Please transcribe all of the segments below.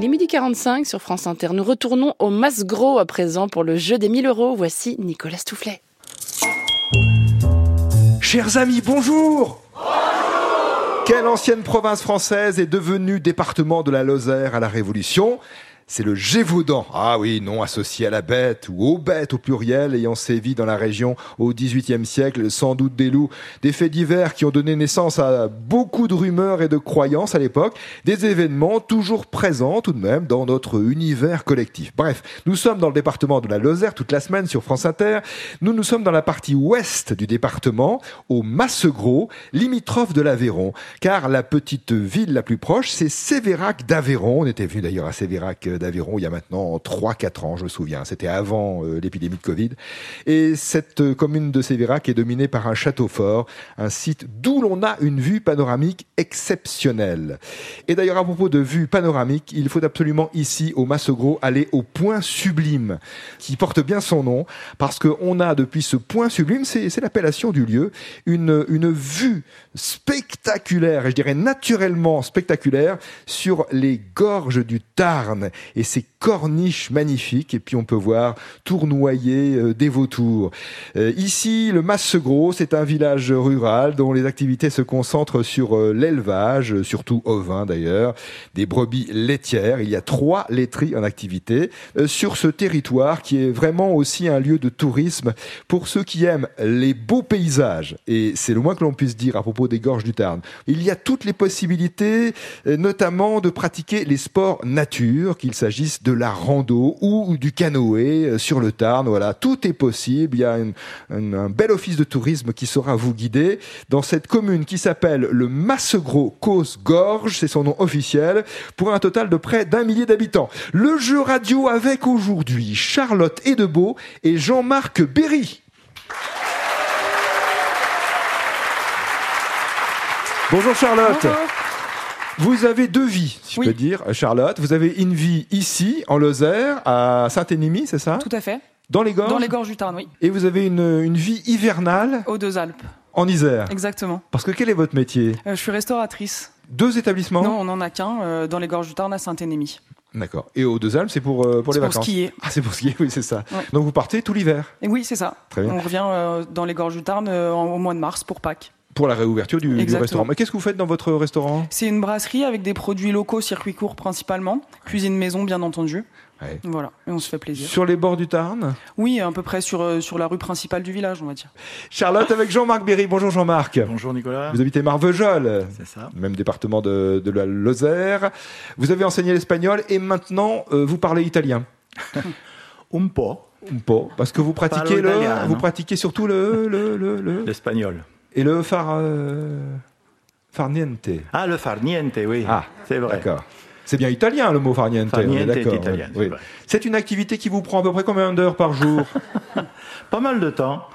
Il est midi 45 sur France Inter. Nous retournons au Mas Gros à présent pour le jeu des 1000 euros. Voici Nicolas Stoufflet. Chers amis, bonjour Quelle ancienne province française est devenue département de la Lozère à la Révolution? C'est le Gévaudan. Ah oui, nom associé à la bête ou aux bêtes au pluriel ayant sévi dans la région au XVIIIe siècle, sans doute des loups, des faits divers qui ont donné naissance à beaucoup de rumeurs et de croyances à l'époque, des événements toujours présents tout de même dans notre univers collectif. Bref, nous sommes dans le département de la Lozère toute la semaine sur France Inter. Nous nous sommes dans la partie ouest du département, au Massegros, limitrophe de l'Aveyron, car la petite ville la plus proche, c'est Sévérac d'Aveyron. On était venu d'ailleurs à Sévérac d'Aveyron il y a maintenant 3-4 ans, je me souviens. C'était avant euh, l'épidémie de Covid. Et cette euh, commune de Sévérac est dominée par un château fort, un site d'où l'on a une vue panoramique exceptionnelle. Et d'ailleurs, à propos de vue panoramique, il faut absolument ici, au Massegros, aller au point sublime, qui porte bien son nom, parce qu'on a depuis ce point sublime, c'est l'appellation du lieu, une, une vue spectaculaire, et je dirais naturellement spectaculaire, sur les gorges du Tarn et ces corniches magnifiques. Et puis on peut voir tournoyer euh, des vautours. Euh, ici, le Massegros, c'est un village rural dont les activités se concentrent sur euh, l'élevage, surtout ovin d'ailleurs, des brebis laitières. Il y a trois laiteries en activité sur ce territoire qui est vraiment aussi un lieu de tourisme pour ceux qui aiment les beaux paysages. Et c'est le moins que l'on puisse dire à propos des gorges du Tarn. Il y a toutes les possibilités, notamment de pratiquer les sports nature, qu'il s'agisse de la rando ou du canoë euh, sur le Tarn. Voilà, tout est possible. Il y a un bel office de tourisme qui saura vous guider dans cette commune qui s'appelle le Massegros Cause Gorge, c'est son nom officiel, pour un total de près d'un millier d'habitants. Le jeu radio avec aujourd'hui Charlotte Edebeau et Jean-Marc Berry. Bonjour Charlotte. Vous avez deux vies, si je peux dire, Charlotte. Vous avez une vie ici, en Lozère, à Saint-Énimie, c'est ça? Tout à fait. Dans les gorges? Dans les gorges du Tarn, oui. Et vous avez une, vie hivernale? Aux deux Alpes. En Isère Exactement. Parce que quel est votre métier? Euh, Je suis restauratrice. Deux établissements? Non, on n'en a qu'un, euh, dans les gorges du Tarn à Saint-Énémie. D'accord. Et aux deux Alpes, c'est pour, euh, pour les vacances? pour skier. Ah, c'est pour skier, oui, c'est ça. Donc vous partez tout l'hiver? Et Oui, c'est ça. Très bien. On revient dans les gorges du Tarn au mois de mars pour Pâques pour la réouverture du, restaurant. Mais qu'est-ce que vous faites dans votre restaurant? C'est une brasserie avec des produits locaux, circuit court principalement, cuisine maison bien entendu. Voilà, et on se fait plaisir. Sur les bords du Tarn? Oui, à peu près sur, euh, sur la rue principale du village, on va dire. Charlotte avec Jean-Marc Berry. Bonjour Jean-Marc. Bonjour Nicolas. Vous habitez Marvejols. C'est ça. Même département de, de, la Lozère. Vous avez enseigné l'espagnol et maintenant euh, vous parlez italien. Un po. Un po. Parce que vous pratiquez, le, vous pratiquez surtout le... L'espagnol. Le, et le far, euh, farniente. Ah, le farniente, oui. Ah, c'est vrai. D'accord. C'est bien italien le mot farniente. Farniente. Oui. C'est une activité qui vous prend à peu près combien d'heures par jour? Pas mal de temps.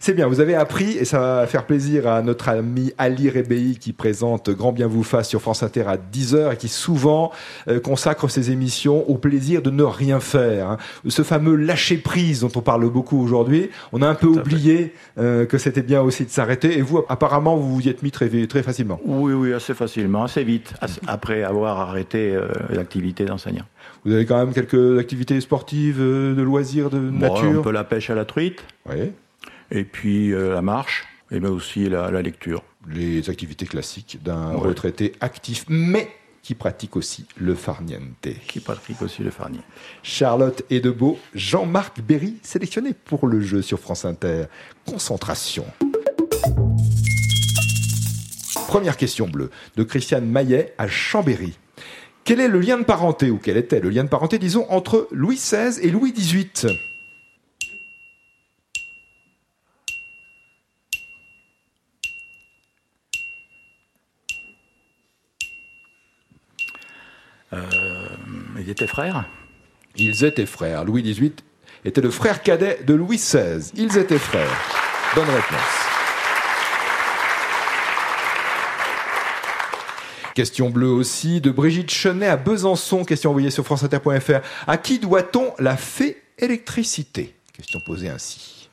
C'est bien, vous avez appris et ça va faire plaisir à notre ami Ali Rebei qui présente Grand Bien vous fasse sur France Inter à 10h et qui souvent euh, consacre ses émissions au plaisir de ne rien faire. Hein. Ce fameux lâcher prise dont on parle beaucoup aujourd'hui, on a un peu oublié euh, que c'était bien aussi de s'arrêter et vous apparemment vous vous y êtes mis très, très facilement. Oui, oui, assez facilement, assez vite, après avoir arrêté euh, l'activité d'enseignant. Vous avez quand même quelques activités sportives, de loisirs, de nature Un peu la pêche à la truite. Oui et puis euh, la marche, et bien aussi la, lecture. Les activités classiques d'un retraité actif, mais qui pratique aussi le farniente. Qui pratique aussi le farniente. Charlotte Edebeau, Jean-Marc Berry, sélectionné pour le jeu sur France Inter. Concentration. Première question bleue de Christiane Maillet à Chambéry. Quel est le lien de parenté, ou quel était le lien de parenté, disons, entre Louis XVI et Louis XVIII ils étaient frères Ils étaient frères. Louis XVIII était le frère cadet de Louis XVI. Ils étaient frères. Bonne réponse. Question bleue aussi de Brigitte Chenet à Besançon. Question envoyée sur franceinter.fr. À qui doit-on la fée électricité? Question posée ainsi.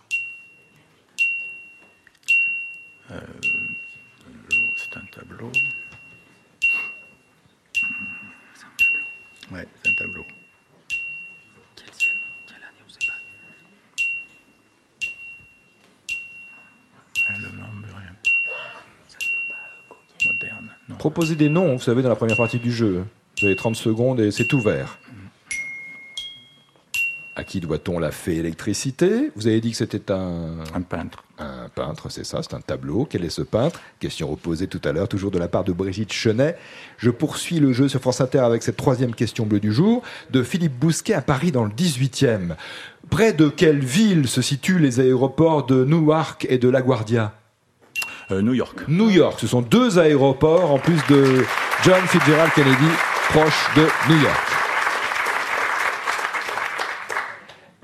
Euh, c'est un tableau. Ouais, c'est un tableau. Quelle, quelle année, on sait pas. Le nom me rien. Moderne. Non. Proposez des noms, vous savez, dans la première partie du jeu. Vous avez 30 secondes et c'est ouvert. À qui doit-on la fée électricité Vous avez dit que c'était un... Un peintre. Un peintre, c'est ça, c'est un tableau. Quel est ce peintre? Question reposée tout à l'heure, toujours de la part de Brigitte Chenet. Je poursuis le jeu sur France Inter avec cette troisième question bleue du jour de Philippe Bousquet à Paris dans le 18e. Près de quelle ville se situent les aéroports de Newark et de LaGuardia? Euh, New York. New York. Ce sont deux aéroports en plus de John Fitzgerald Kennedy, proche de New York.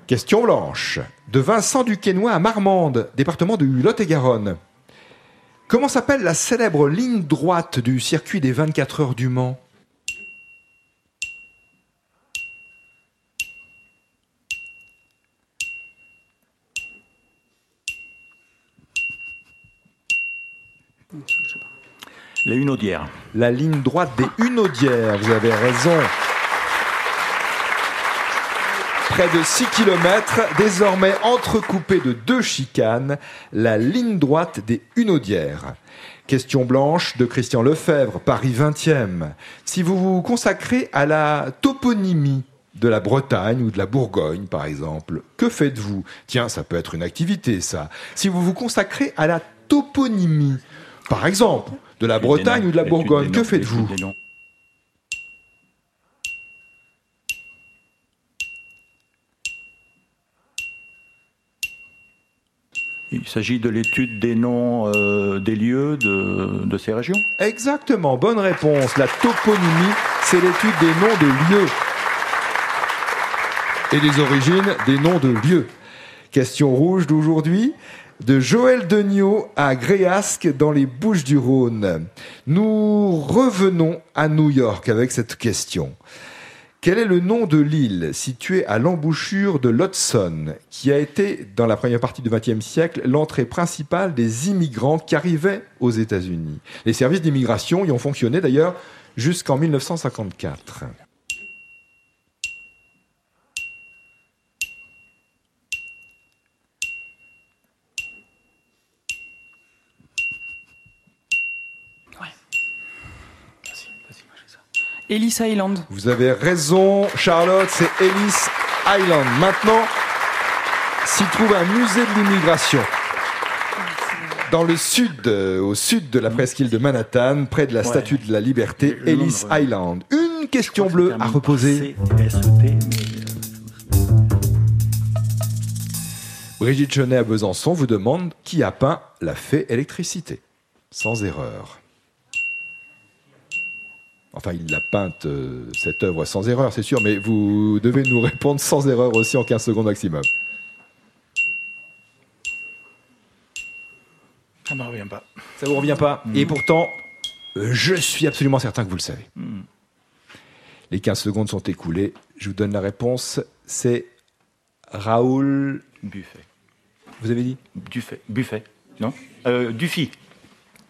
Question blanche. De Vincent Duquesnoy à Marmande, département du Lot-et-Garonne. Comment s'appelle la célèbre ligne droite du circuit des 24 heures du Mans? Les Hunaudières. La ligne droite des Hunaudières, vous avez raison. Près de 6 km, désormais entrecoupée de deux chicanes, la ligne droite des Hunaudières. Question blanche de Christian Lefebvre, Paris 20e. Si vous vous consacrez à la toponymie de la Bretagne ou de la Bourgogne, par exemple, que faites-vous? Tiens, ça peut être une activité, ça. Si vous vous consacrez à la toponymie, par exemple, de la Bretagne ou de la Bourgogne, que faites-vous? Il s'agit de l'étude des noms euh, des lieux de, de ces régions. Exactement, bonne réponse. La toponymie, c'est l'étude des noms de lieux et des origines des noms de lieux. Question rouge d'aujourd'hui, de Joël Degnaud à Gréasque dans les Bouches du Rhône. Nous revenons à New York avec cette question. Quel est le nom de l'île située à l'embouchure de l'Hudson, qui a été, dans la première partie du XXe siècle, l'entrée principale des immigrants qui arrivaient aux États-Unis? Les services d'immigration y ont fonctionné d'ailleurs jusqu'en 1954. Ellis Island. Vous avez raison, Charlotte, c'est Ellis Island. Maintenant, s'y trouve un musée de l'immigration. Dans le sud, euh, au sud de la presqu'île de Manhattan, près de la Statue de la Liberté, Ellis. Island. Une question bleue à reposer. Brigitte Chenet à Besançon vous demande qui a peint la fée électricité. Sans erreur. Enfin, il l'a peinte, euh, cette œuvre, sans erreur, c'est sûr, mais vous devez nous répondre sans erreur aussi en 15 secondes maximum. ça ne me revient pas. Ça vous revient pas Et pourtant, euh, je suis absolument certain que vous le savez. Hmm. Les 15 secondes sont écoulées. Je vous donne la réponse. C'est Raoul. Buffet. Vous avez dit? Buffet. Buffet. Non? Euh, Dufy.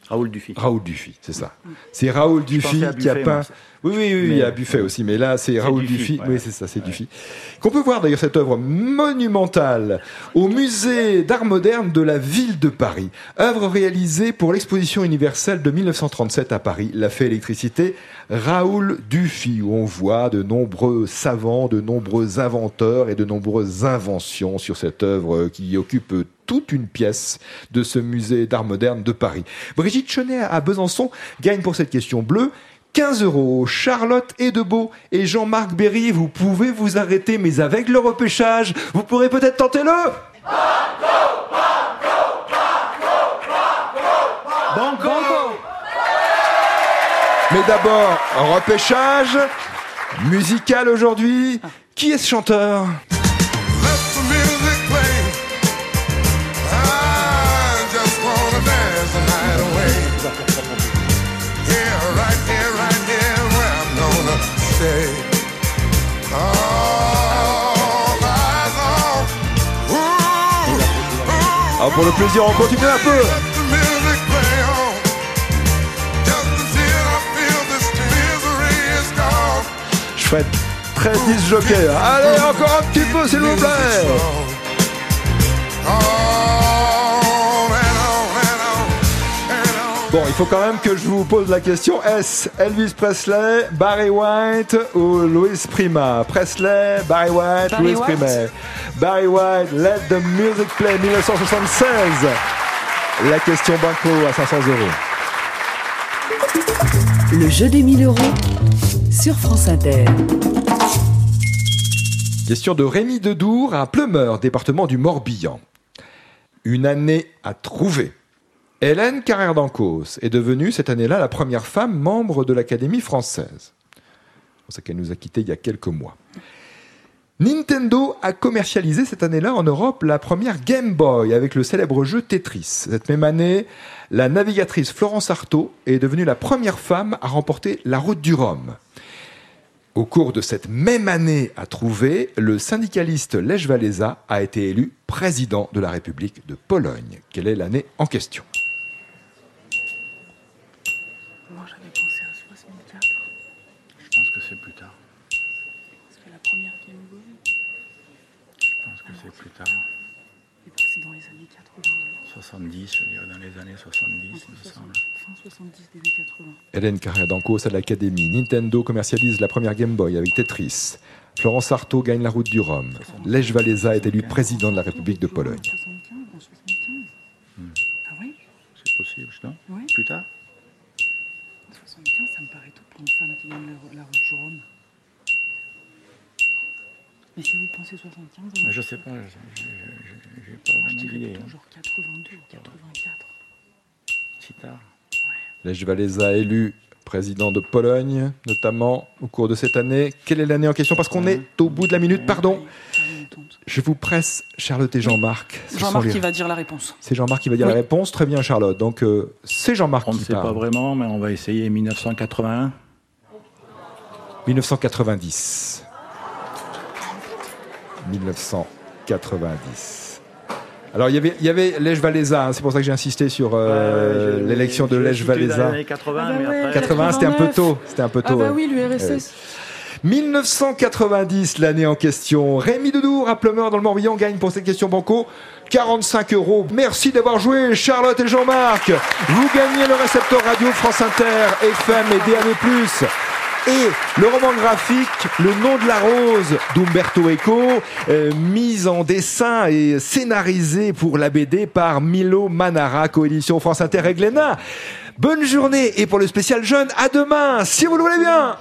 Raoul Dufy. Raoul Dufy, c'est ça. C'est Raoul Dufy qui a peint. Oui, oui, oui, il y a Buffet aussi, mais là, c'est Raoul Dufy, Dufy. ouais. Oui, c'est ça, c'est Dufy. Qu'on peut voir d'ailleurs cette œuvre monumentale au musée d'art moderne de la ville de Paris. Œuvre réalisée pour l'exposition universelle de 1937 à Paris, La Fée électricité, Raoul Dufy, où on voit de nombreux savants, de nombreux inventeurs et de nombreuses inventions sur cette œuvre qui occupe toute une pièce de ce musée d'art moderne de Paris. Brigitte Chenet à Besançon gagne pour cette question bleue 15 euros. Charlotte Edebeau et Jean-Marc Berry, vous pouvez vous arrêter, mais avec le repêchage, vous pourrez peut-être tenter le Banco Mais d'abord, repêchage musical aujourd'hui. Qui est ce chanteur? The night away. Here, right here, right here, where I'm gonna stay. All eyes on. Ooh, ooh, Alors pour le plaisir, on continue un peu. let the music play on. Just until I feel this misery is gone. Chouette. 13 10 joker. Allez, encore un petit peu, s'il vous plaît. Bon, il faut quand même que je vous pose la question. Est-ce Elvis Presley, Barry White ou Louis Prima? Presley, Barry White, Barry Louis White. Prima. Barry White, Let the Music Play, 1976. La question banco à 500 euros. Le jeu des 1000 euros sur France Inter. Question de Rémi Dedour à Pleumeur, département du Morbihan. Une année à trouver. Hélène Carrère d'Ancos est devenue cette année-là la première femme membre de l'Académie française. C'est ça qu'elle nous a quittés il y a quelques mois. Nintendo a commercialisé cette année-là en Europe la première Game Boy avec le célèbre jeu Tetris. Cette même année, la navigatrice Florence Artaud est devenue la première femme à remporter la route du Rhum. Au cours de cette même année à trouver, le syndicaliste Lech Walesa a été élu président de la République de Pologne. Quelle est l'année en question? 70, je dirais dans les années 70, il me semble. Fin 70, début 80. Hélène Carrère d'Ancos à l'Académie. Nintendo commercialise la première Game Boy avec Tetris. Florence Artaud gagne la route du Rhum. Lech Walesa est élu président de la République de Pologne. Mais si vous pensez 75, Mais alors Je sais pas, je- j'ai pas moi je vraiment dirais d'idée. hein. genre 82 ou 84. Si tard. Lech Walesa élu président de Pologne, notamment au cours de cette année. Quelle est l'année en question? Parce qu'on est au bout de la minute, pardon. Je vous presse, Charlotte et Jean-Marc. Jean-Marc les- qui va dire la réponse. C'est Jean-Marc qui va dire Oui. la réponse. Très bien, Charlotte. Donc, euh, c'est Jean-Marc On ne qui sait pas parle. vraiment, mais on va essayer 1981. 1990. 1990. Alors, il y avait, il y avait Lech Walesa, hein, c'est pour ça que j'ai insisté sur euh, Ouais, l'élection de Walesa. années 80, Ah bah mais ouais, après. 80, c'était un peu 89. tôt. C'était un peu Ah tôt. bah ouais. oui, l'URSS. 1990, l'année en question. Rémi Dedour, à Pleumeur dans le Morbihan, gagne pour cette question banco 45 euros. Merci d'avoir joué, Charlotte et Jean-Marc. Vous gagnez le récepteur radio France Inter, FM et DAB+. Et le roman graphique Le nom de la rose d'Umberto Eco, euh, mise en dessin et scénarisé pour la BD par Milo Manara, coédition France Inter et Glénat. Bonne journée et pour le spécial jeune, à demain, si vous le voulez bien